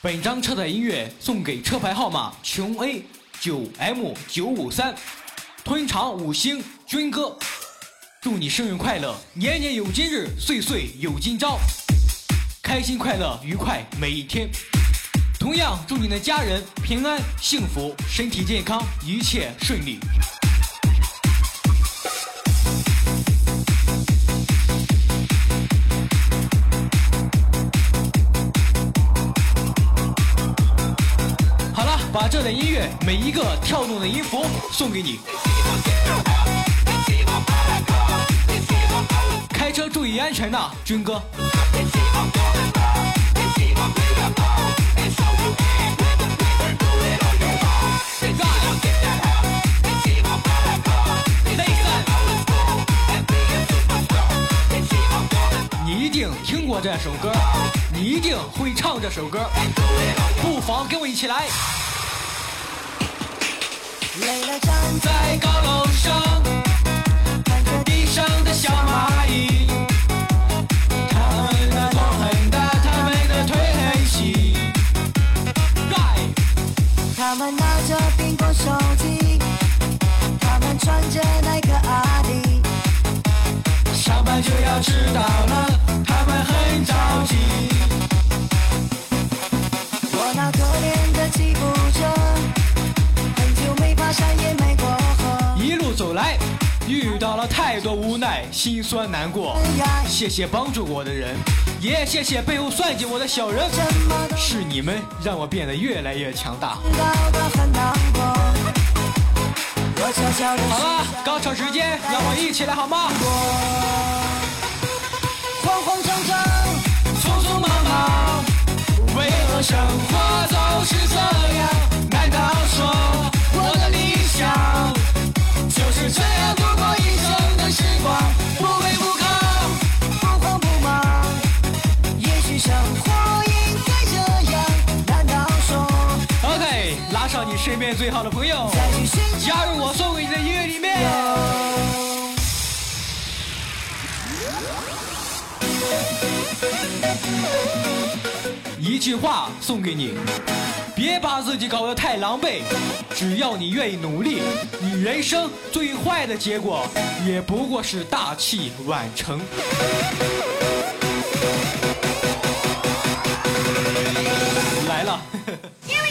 本张车载音乐送给车牌号码琼 A 九 M 九五三，吞长五星军哥，祝你生日快乐，年年有今日，岁岁有今朝，开心快乐愉快每一天。同样祝你的家人平安幸福，身体健康，一切顺利。这段音乐每一个跳动的音符送给你。开车注意安全呐，军哥。你一定听过这首歌，你一定会唱这首歌，不妨跟我一起来。站在高楼上，看着地上的小蚂蚁，心酸、难过。谢谢帮助我的人，也谢谢背后算计我的小人。是你们让我变得越来越强大。好了，高潮时间，让我一起来好吗？慌慌张张，匆匆忙忙，为何生活总是这样？难道说最好的朋友，加入我送给你的音乐里面。一句话送给你：别把自己搞得太狼狈。只要你愿意努力，你人生最坏的结果也不过是大器晚成。来了。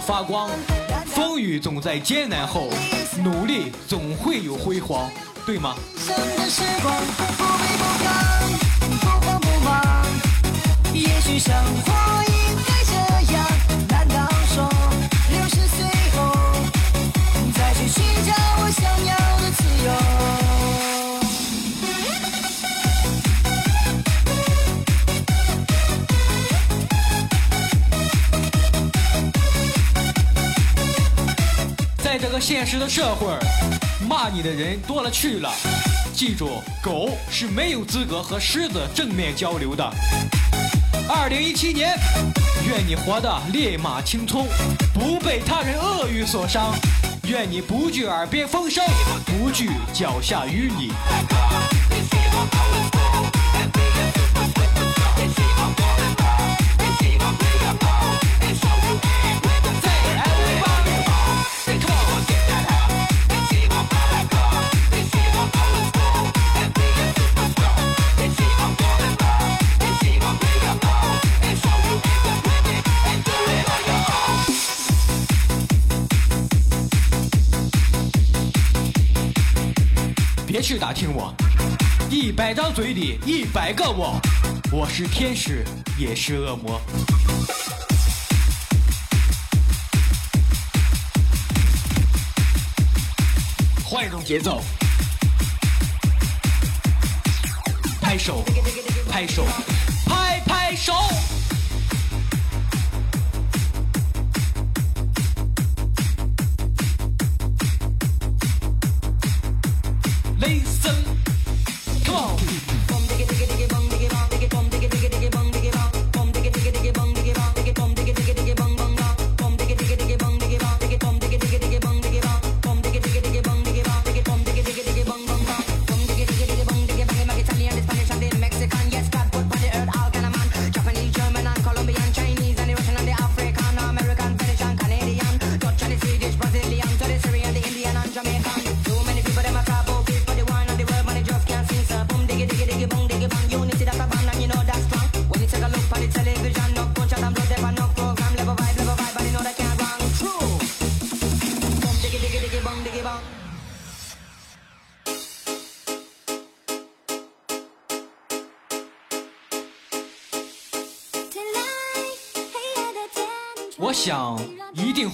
发光风雨总在艰难后，努力总会有辉煌，对吗？现实的社会，骂你的人多了去了。记住，狗是没有资格和狮子正面交流的。二零一七年，愿你活得烈马青葱，不被他人恶语所伤。愿你不惧耳边风声，不惧脚下淤泥。是打听我一百张嘴里一百个我我是天使也是恶魔。换一种节奏拍手拍手拍拍手。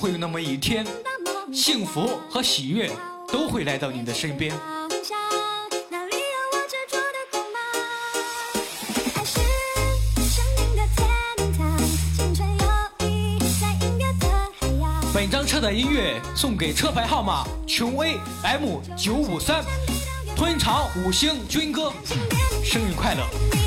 会有那么一天，幸福和喜悦都会来到你的身边。本张车的音乐送给车牌号码琼 A M 九五三，吞长五星军哥，生日快乐。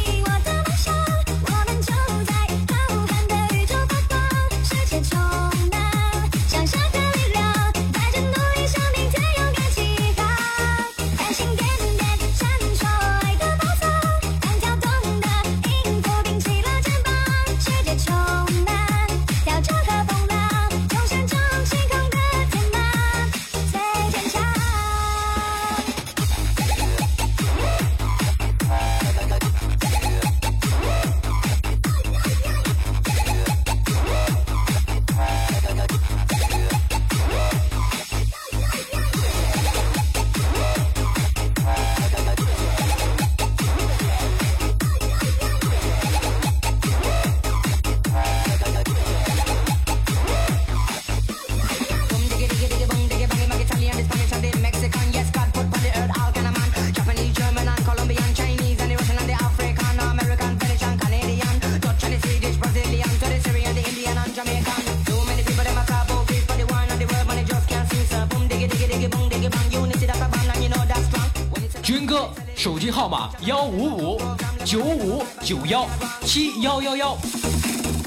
幺幺幺，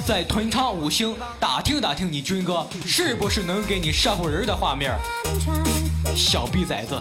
在屯昌五星打听打听，你军哥是不是能给你上会人的画面？小逼崽子！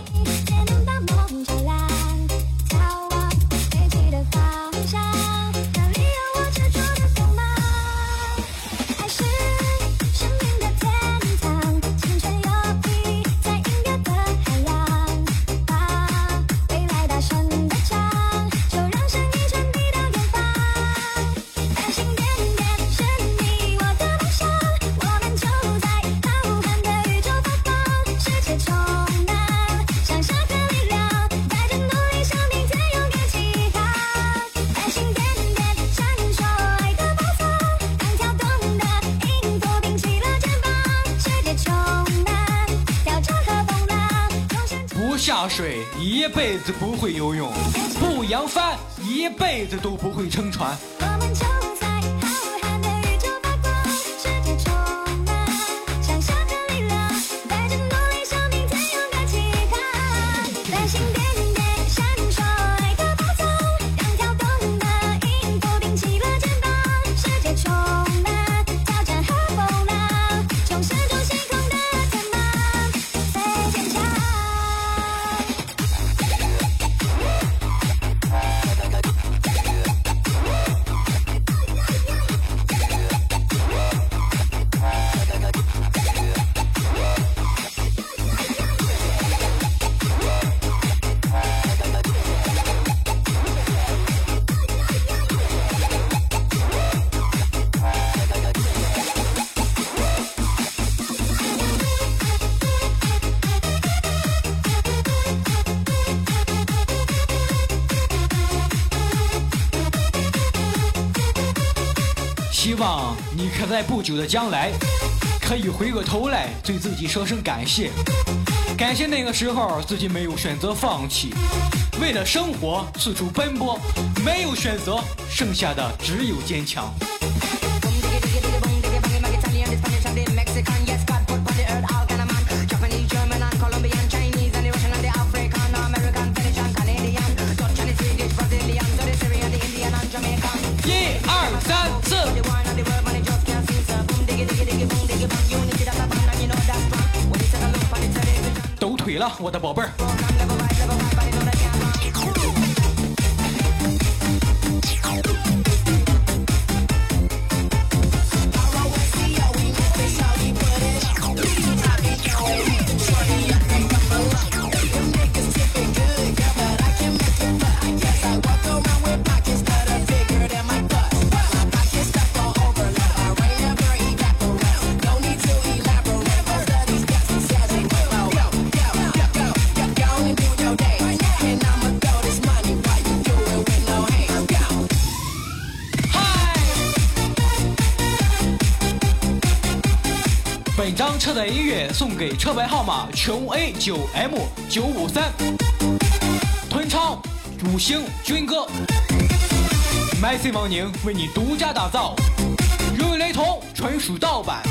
辈子不会游泳不扬帆一辈子都不会撑船。有的将来，可以回过头来对自己说声感谢，感谢那个时候自己没有选择放弃，为了生活四处奔波，没有选择，剩下的只有坚强。了，我的宝贝儿。车载音乐送给车牌号码琼 A 九 M 九五三，吞昌五星军歌，MC 王宁为你独家打造，如有雷同，纯属盗版。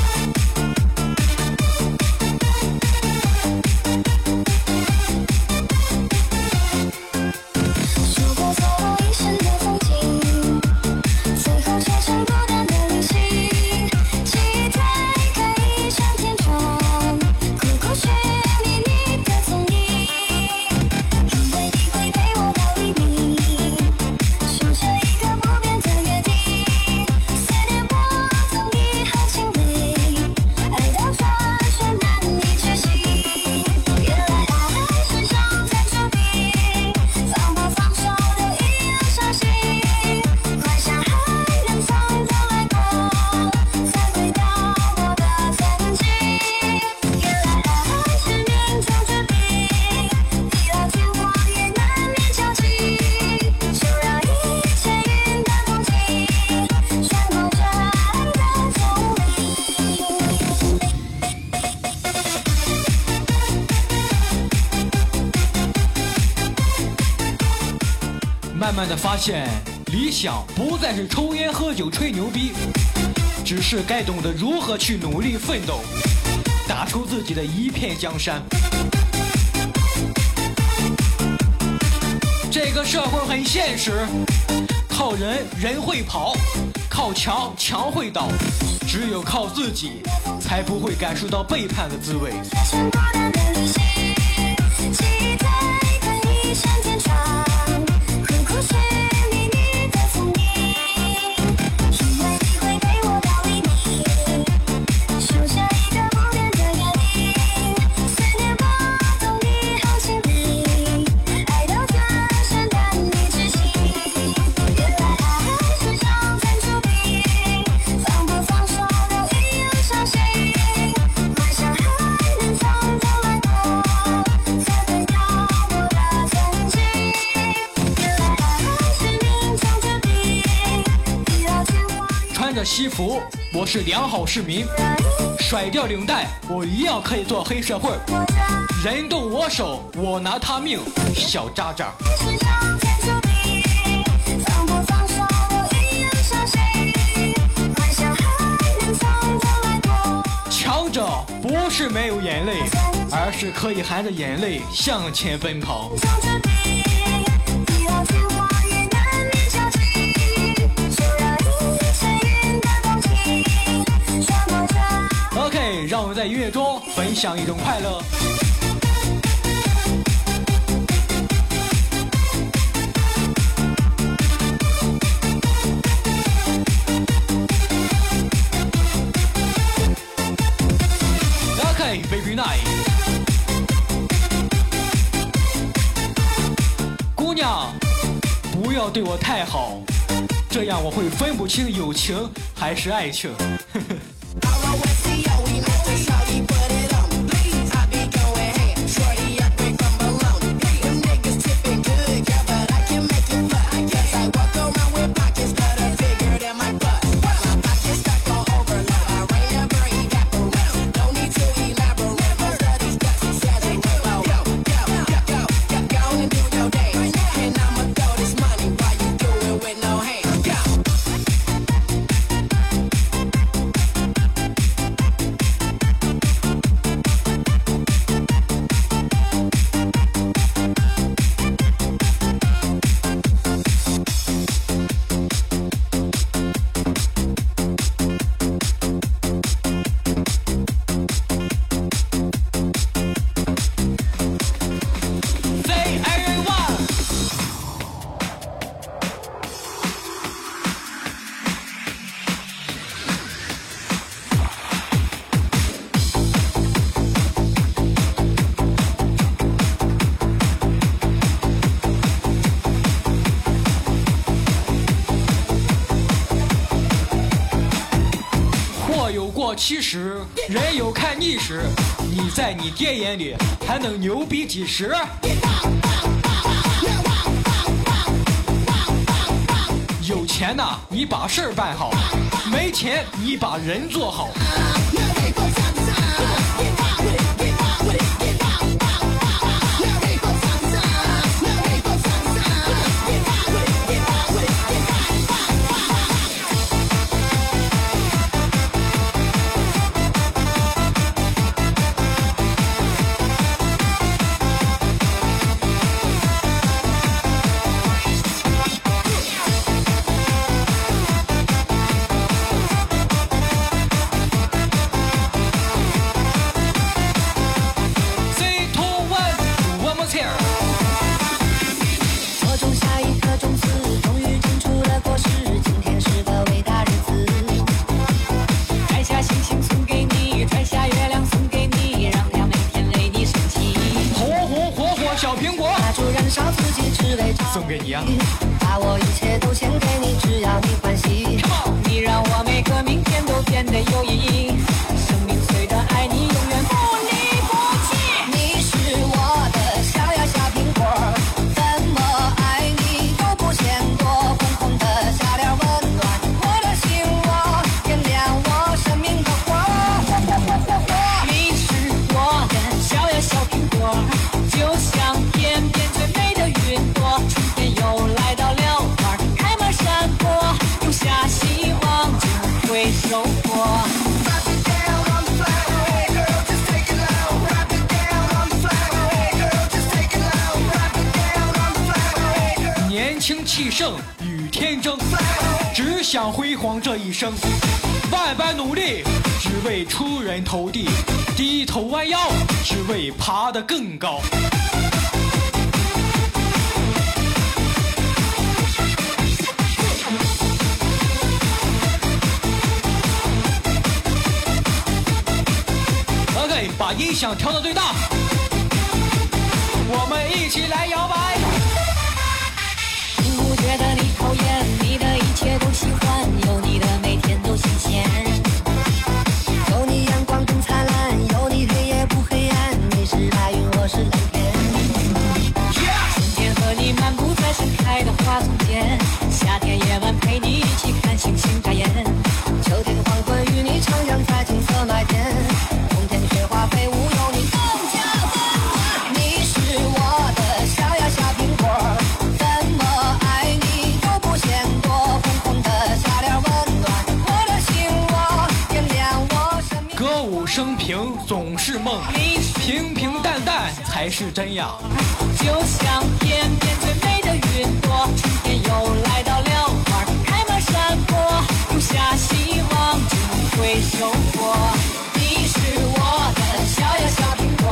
发现，理想不再是抽烟喝酒吹牛逼，只是该懂得如何去努力奋斗，打出自己的一片江山。这个社会很现实，靠人人会跑，靠墙墙会倒，只有靠自己，才不会感受到背叛的滋味。西服，我是良好市民；甩掉领带，我一样可以做黑社会。人动我手，我拿他命，小渣渣。强者不是没有眼泪，而是可以含着眼泪向前奔跑。在音乐中分享一种快乐。OK，Baby Night，姑娘，不要对我太好，这样我会分不清友情还是爱情。七十，人有看腻时，你在你爹眼里还能牛逼几时？有钱呐，你把事儿办好；没钱，你把人做好。生。万般努力，只为出人头地；低头弯腰，只为爬得更高。OK，把音响调到最大，我们一起来摇摆。并不觉得你讨生平总是梦，平平淡淡才是真呀。就像天边最美的云朵，春天又来到了，花开满山坡，种下希望就会收获。你是我的小呀小苹果，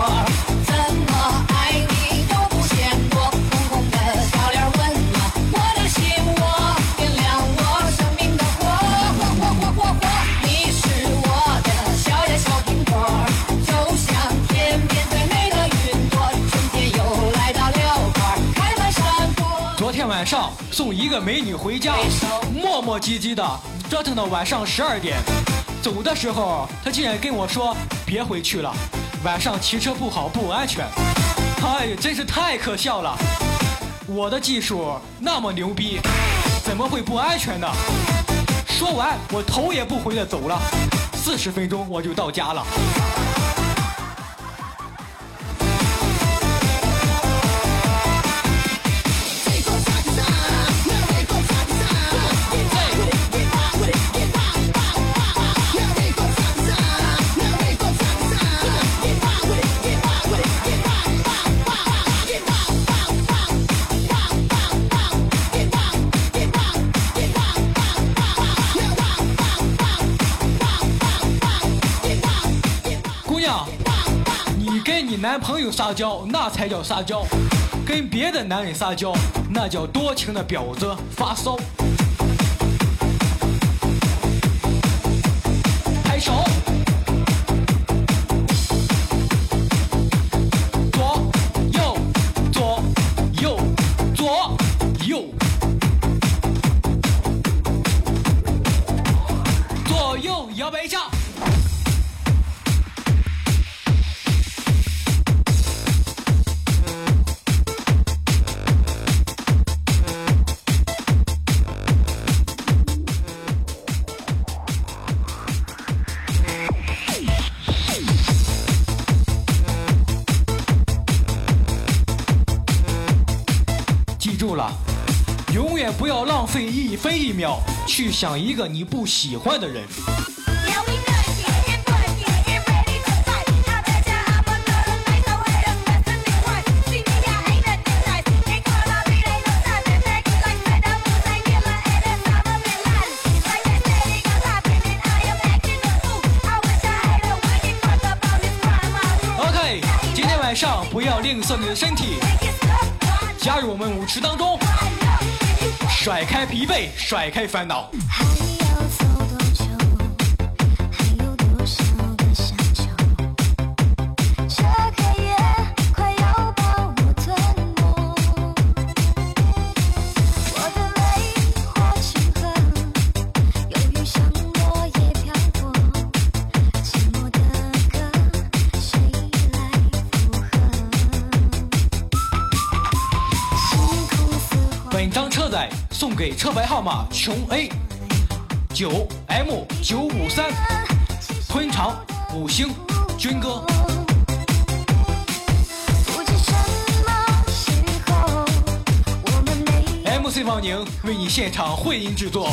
晚上送一个美女回家，磨磨唧唧的折腾到晚上十二点。走的时候，他竟然跟我说：“别回去了，晚上骑车不好，不安全。”哎呀，真是太可笑了！我的技术那么牛逼，怎么会不安全呢？说完，我头也不回的走了。四十分钟我就到家了。朋友撒娇，那才叫撒娇；跟别的男人撒娇，那叫多情的婊子发骚。分一秒去想一个你不喜欢的人。OK，今天晚上不要吝啬你的身体，加入我们舞池当中。甩开疲惫甩开烦恼。妈琼 A，九 M 九五三，昆长五星，军哥。MC 方宁为你现场混音制作。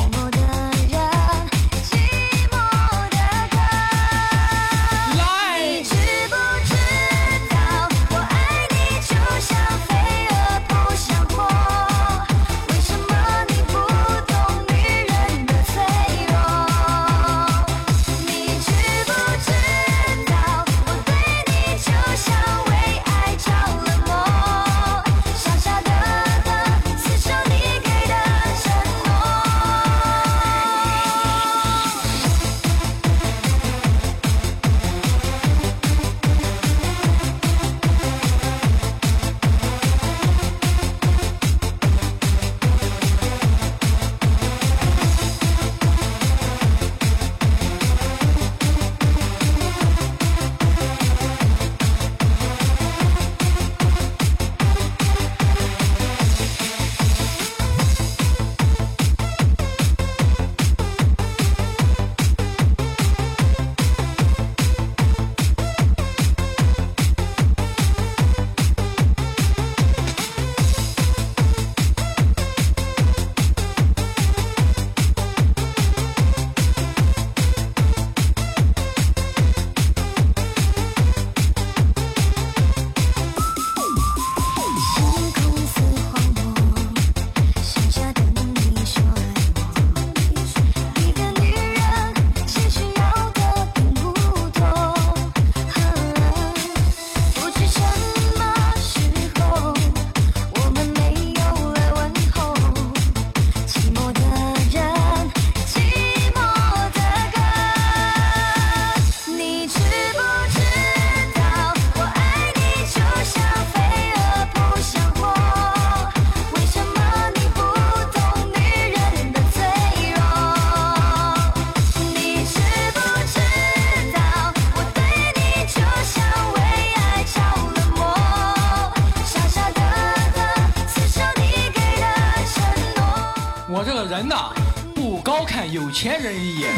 钱人一眼，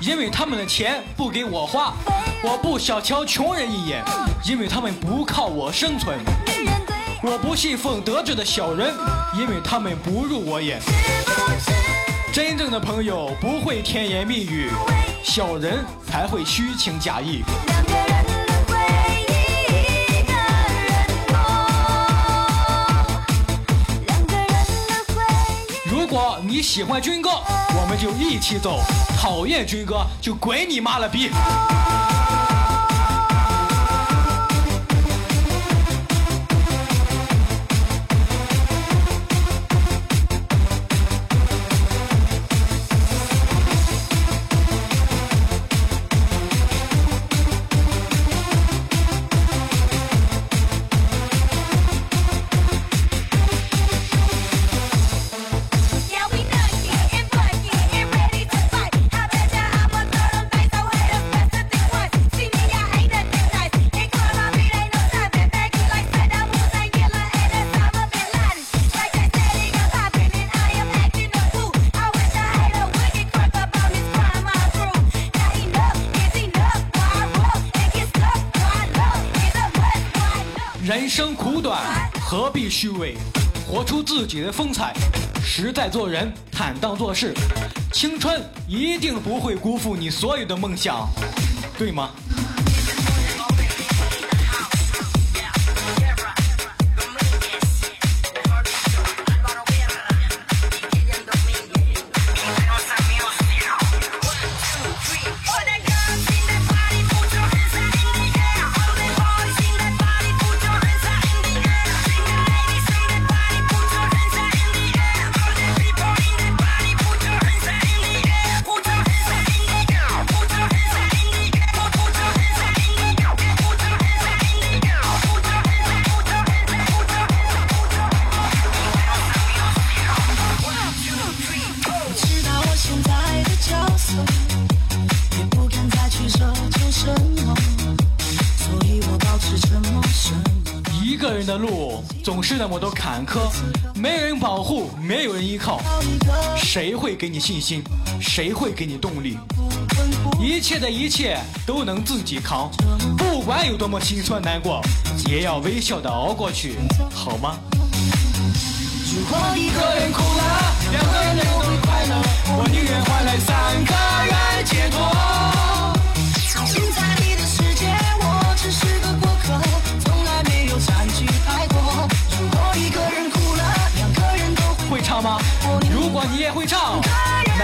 因为他们的钱不给我花；我不小瞧穷人一眼，因为他们不靠我生存；我不信奉得志的小人，因为他们不入我眼。真正的朋友不会甜言蜜语，小人才会虚情假意。你喜欢军哥我们就一起走。讨厌军哥就滚你妈了逼。生苦短，何必虚伪，活出自己的风采。实在做人，坦荡做事，青春一定不会辜负你所有的梦想，对吗？科，没人保护，没有人依靠，谁会给你信心？谁会给你动力？一切的一切都能自己扛，不管有多么心酸难过，也要微笑的熬过去，好吗？如果一个人哭了，两个人都会快乐，我宁愿换来三个人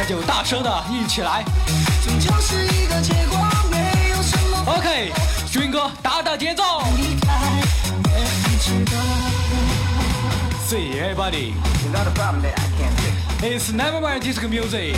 那就大声的一起来。终究是一个结果，没有什么 OK，军哥打打节奏。See everybody, It's not a problem that I can't fix. it's never mind disco music.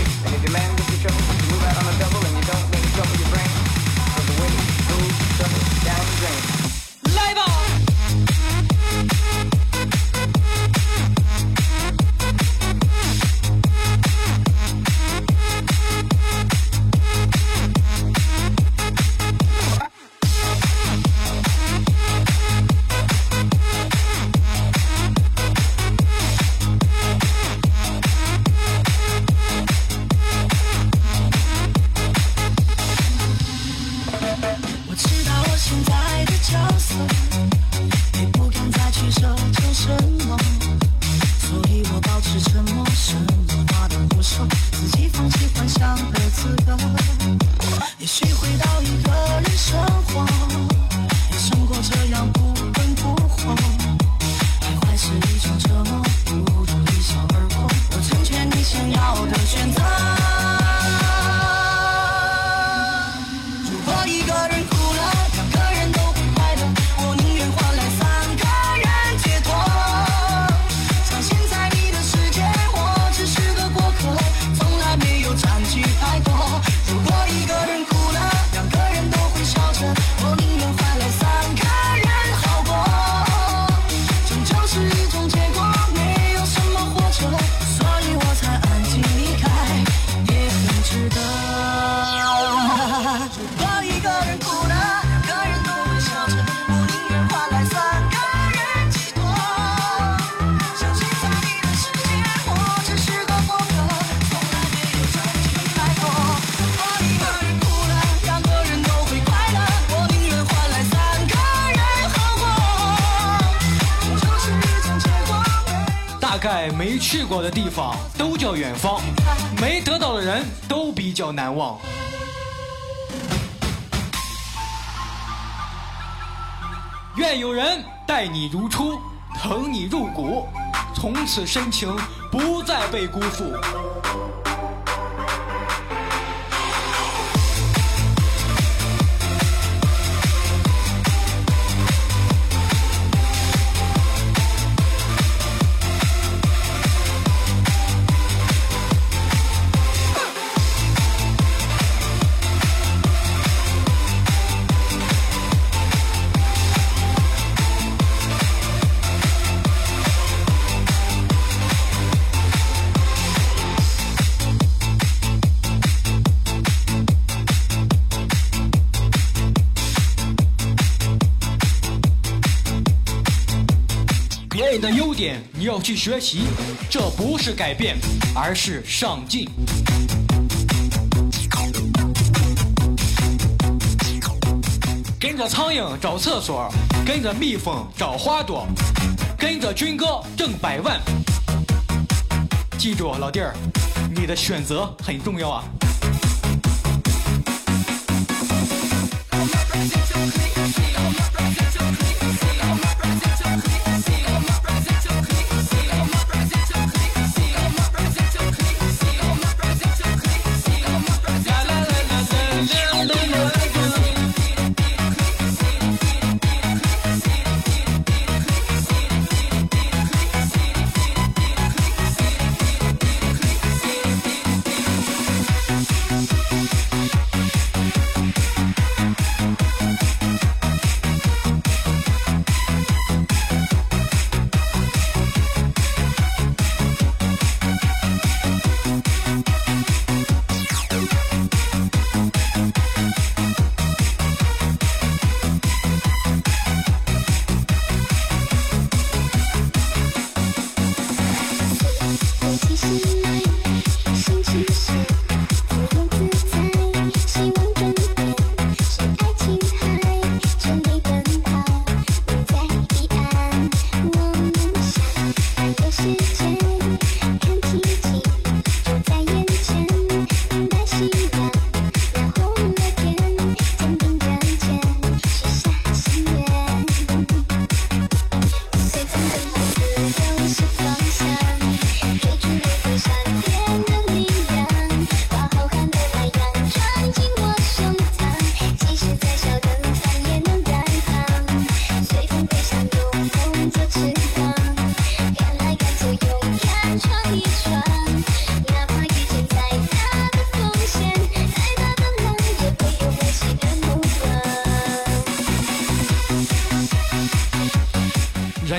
去过的地方都叫远方，没得到的人都比较难忘。愿有人待你如初，疼你入骨，从此深情不再被辜负。去学习，这不是改变，而是上进。跟着苍蝇找厕所，跟着蜜蜂找花朵，跟着军哥挣百万。记住，老弟儿，你的选择很重要啊。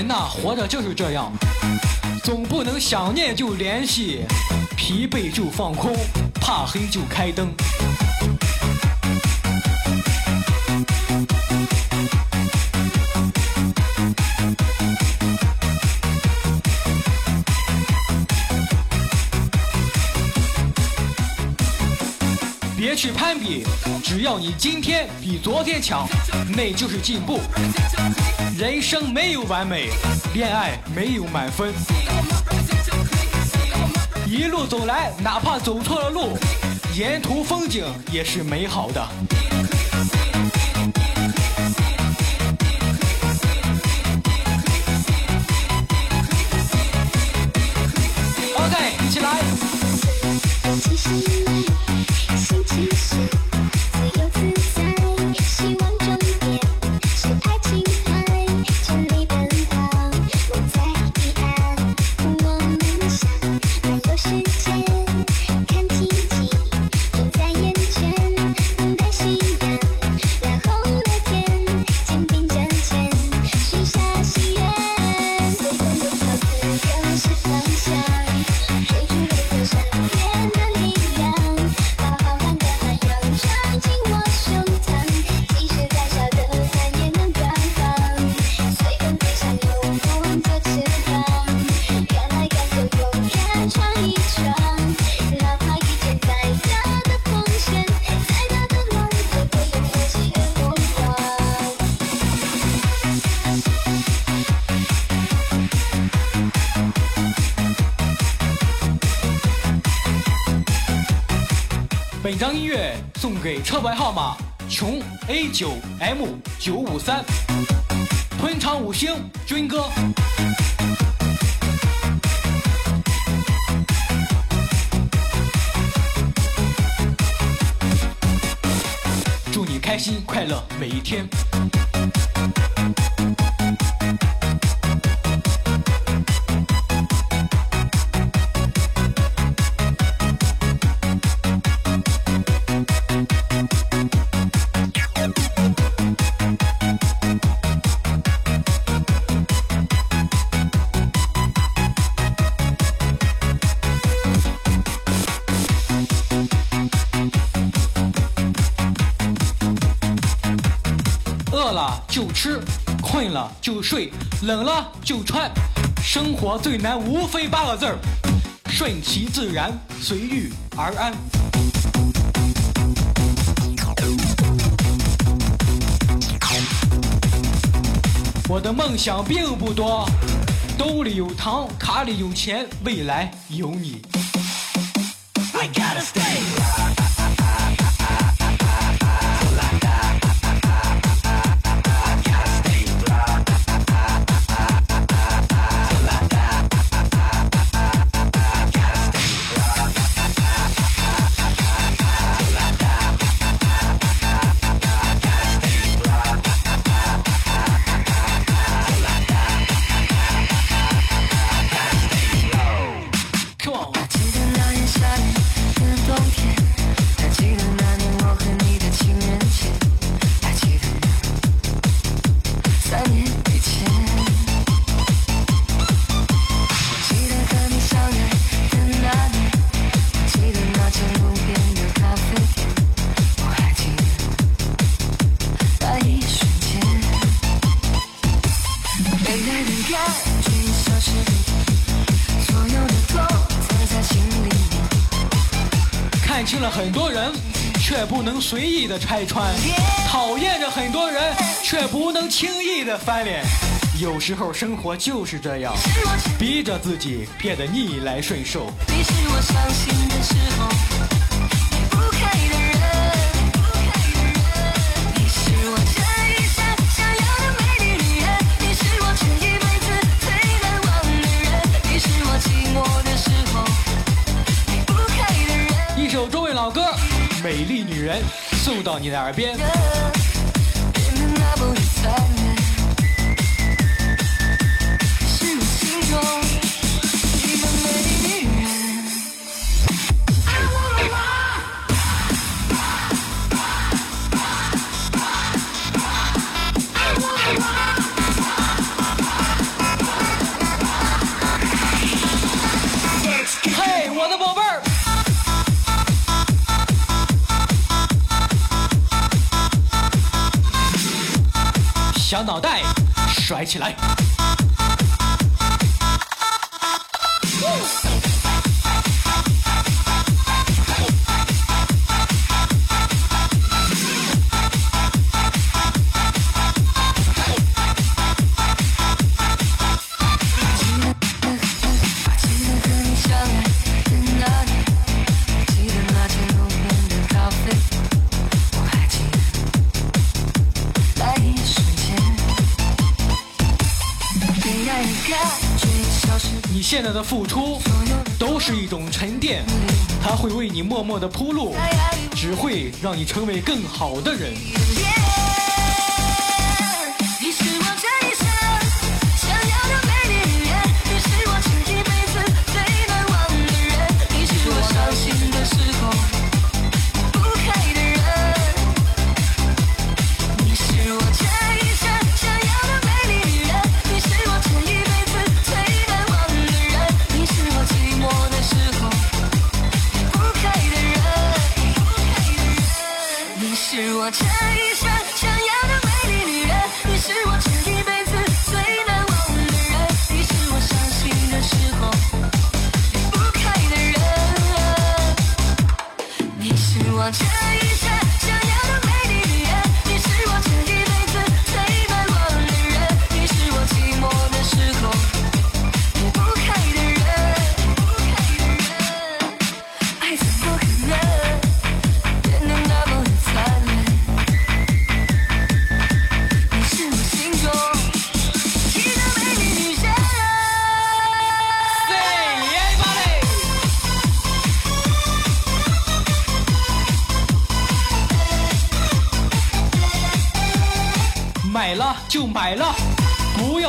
人呐、活着就是这样，总不能想念就联系，疲惫就放空，怕黑就开灯。别去攀比，只要你今天比昨天强，那就是进步。人生没有完美，恋爱没有满分。一路走来，哪怕走错了路，沿途风景也是美好的。OK，一起。来，本张音乐送给车牌号码琼 A 九 M 九五三，吞场五星军哥。祝你开心快乐每一天。睡，冷了就穿。生活最难无非八个字儿：顺其自然，随遇而安。我的梦想并不多，兜里有糖，卡里有钱，未来有你。I gotta stay. 随意的拆穿；讨厌着很多人，却不能轻易的翻脸。有时候生活就是这样，逼着自己变得逆来顺受。你是我伤心的时候离不开的人，你是我这一生想要的美丽女人，你是我这一辈子最难忘的人，你是我寂寞的时候离不开的人。一首中文老歌《美丽女人》送到你的耳边。甩起来！付出都是一种沉淀，它会为你默默的铺路，只会让你成为更好的人。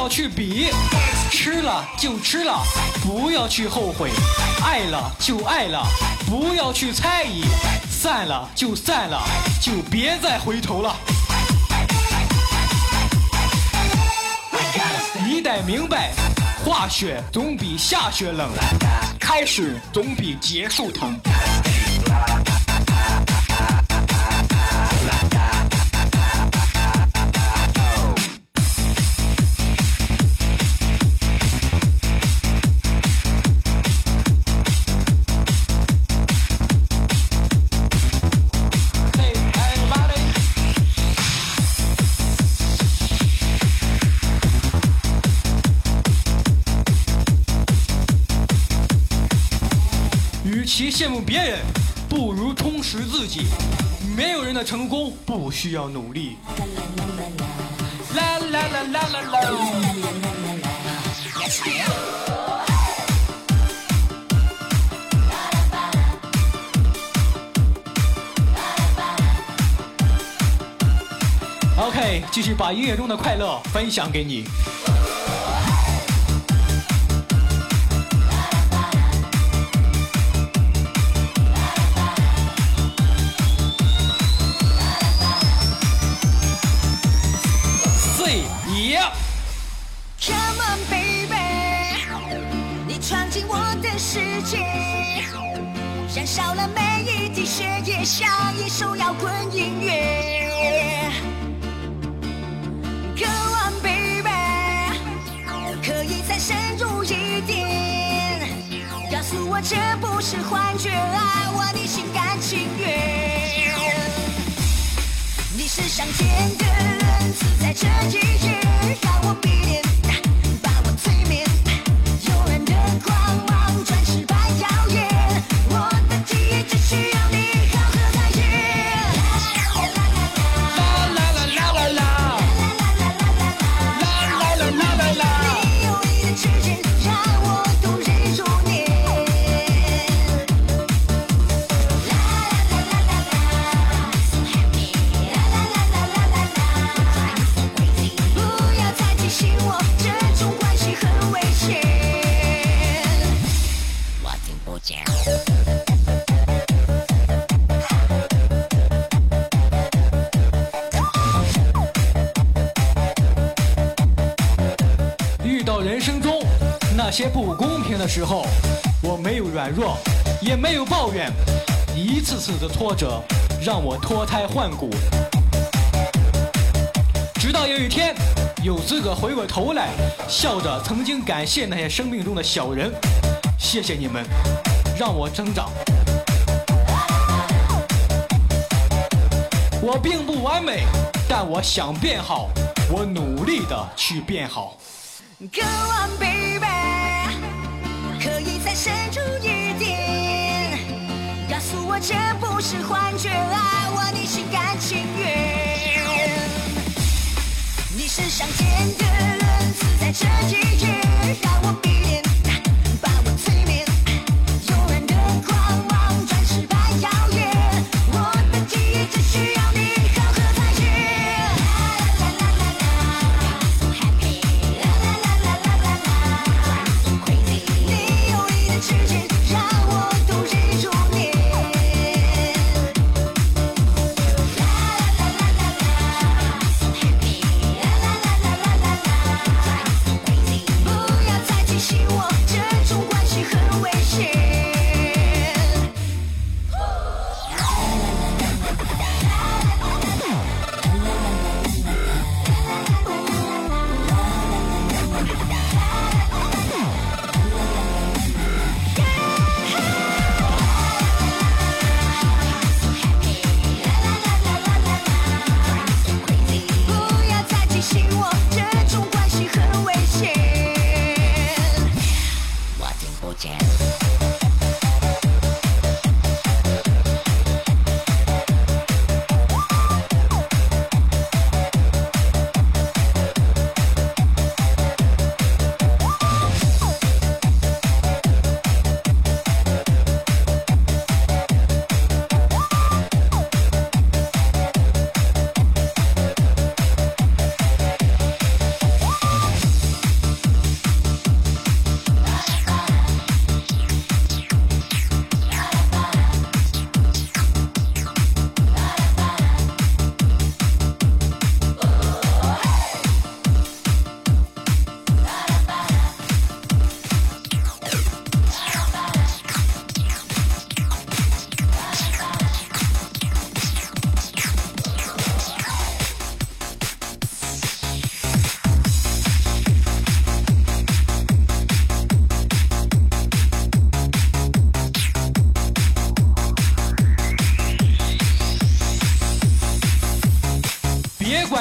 要去比；吃了就吃了，不要去后悔；爱了就爱了，不要去猜疑；散了就散了，就别再回头了。你得明白，化雪总比下雪冷，开始总比结束疼。没有人的成功不需要努力。啦啦啦啦啦啦。OK，继续把音乐中的快乐分享给你。少了每一滴血液，像一首摇滚音乐。Go on, baby，可以再深入一点，告诉我这不是幻觉，爱我你心甘情愿。你是上天的恩赐在这一夜，让我闭眼，些不公平的时候，我没有软弱，也没有抱怨，一次次的挫折让我脱胎换骨。直到有一天，有资格回过头来，笑着曾经感谢那些生命中的小人，谢谢你们，让我成长。我并不完美，但我想变好，我努力的去变好。Go on, baby，可以再深入一点，告诉我这不是幻觉，爱我你心甘情愿。你是上天的人，自在这一夜，让我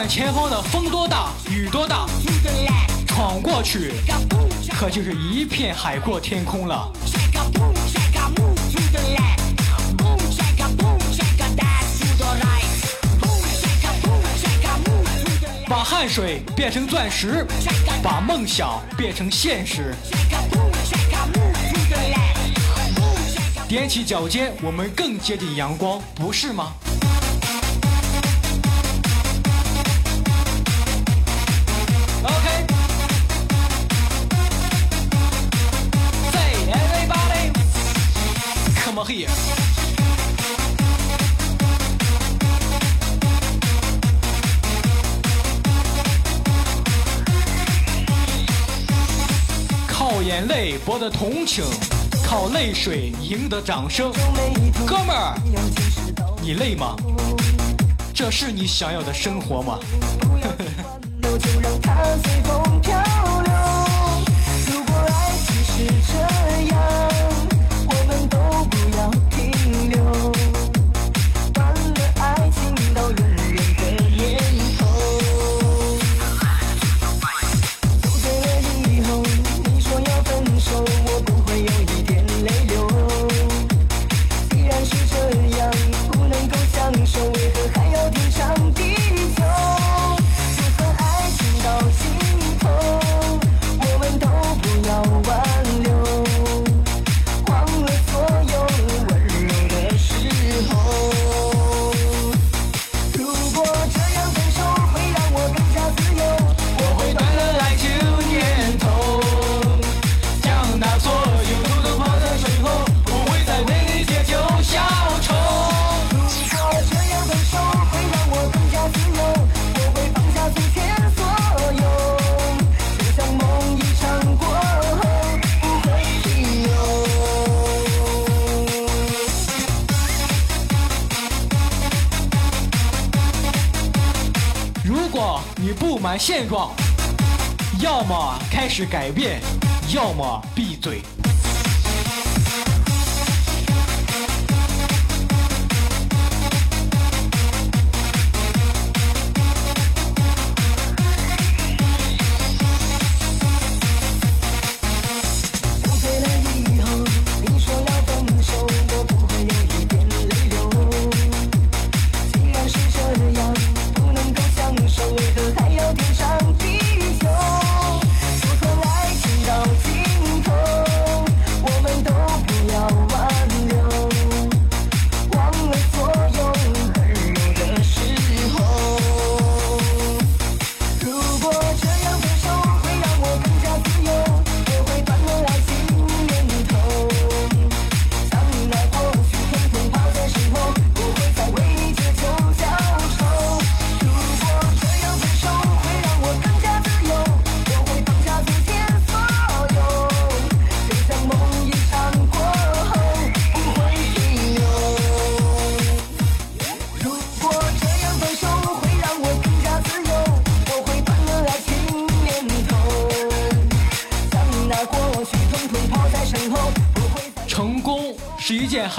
前方的风多大雨多大，闯过去可就是一片海阔天空了。把汗水变成钻石，把梦想变成现实，踮起脚尖，我们更接近阳光，不是吗？我的同情靠泪水赢得掌声。哥们儿，你累吗？这是你想要的生活吗？是改变要么闭嘴。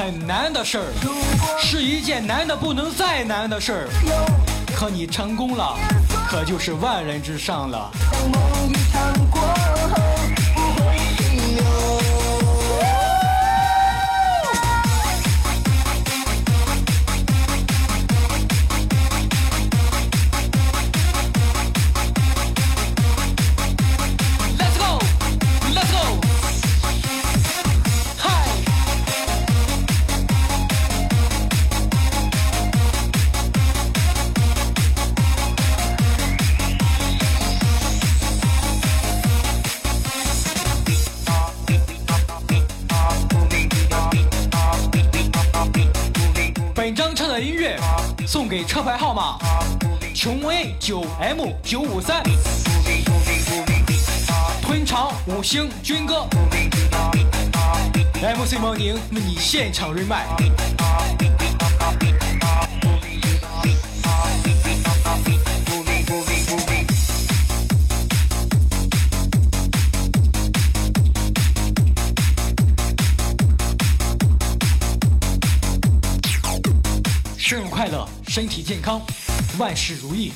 很难的事儿是一件难的不能再难的事儿。可你成功了可就是万人之上了。车牌号码：琼 A 九 M 九五三，吞长五星军哥，MC 毛宁为你现场 rap。身体健康万事如意。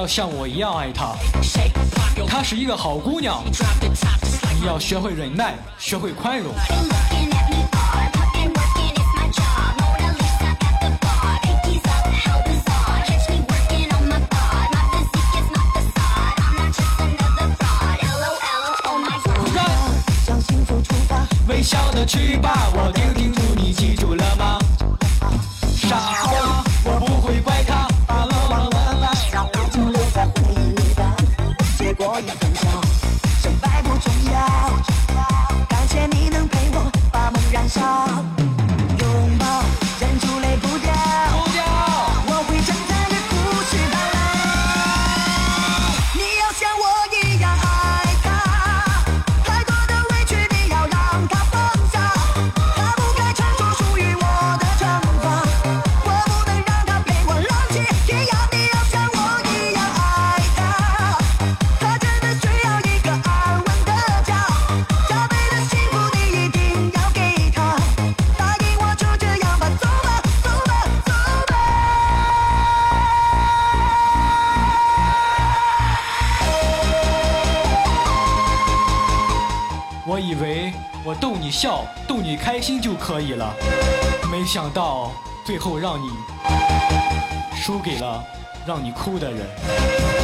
要像我一样爱她她是一个好姑娘。你要学会忍耐学会宽容。我以为我逗你笑，逗你开心就可以了，没想到最后让你输给了让你哭的人。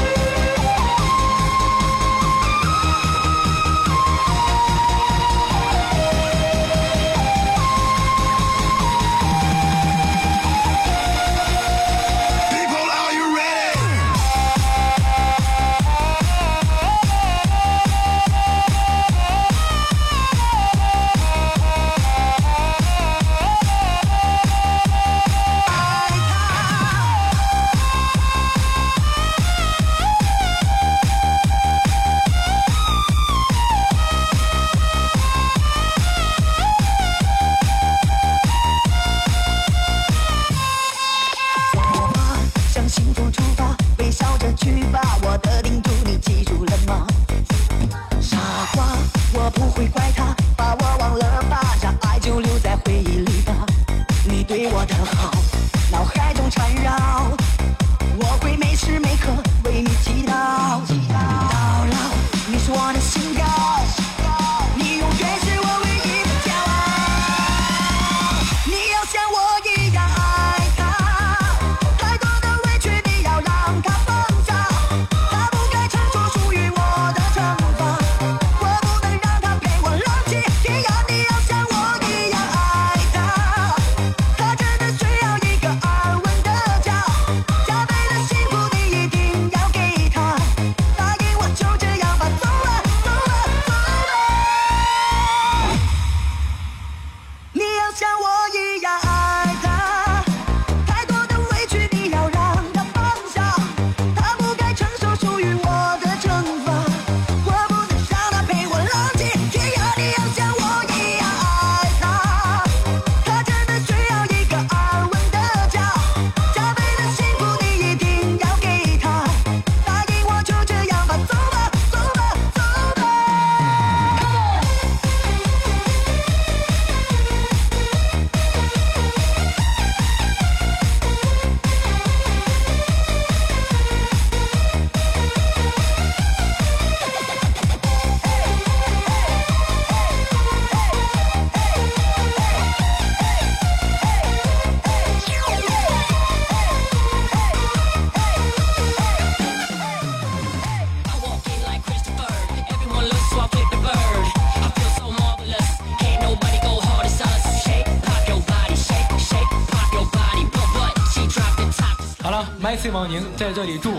在这里祝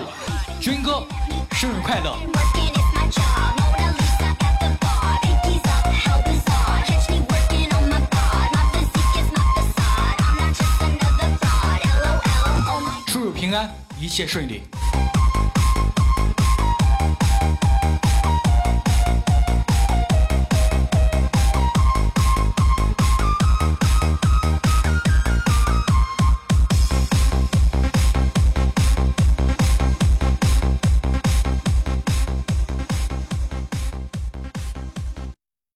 军哥生日快乐。出入平安，一切顺利。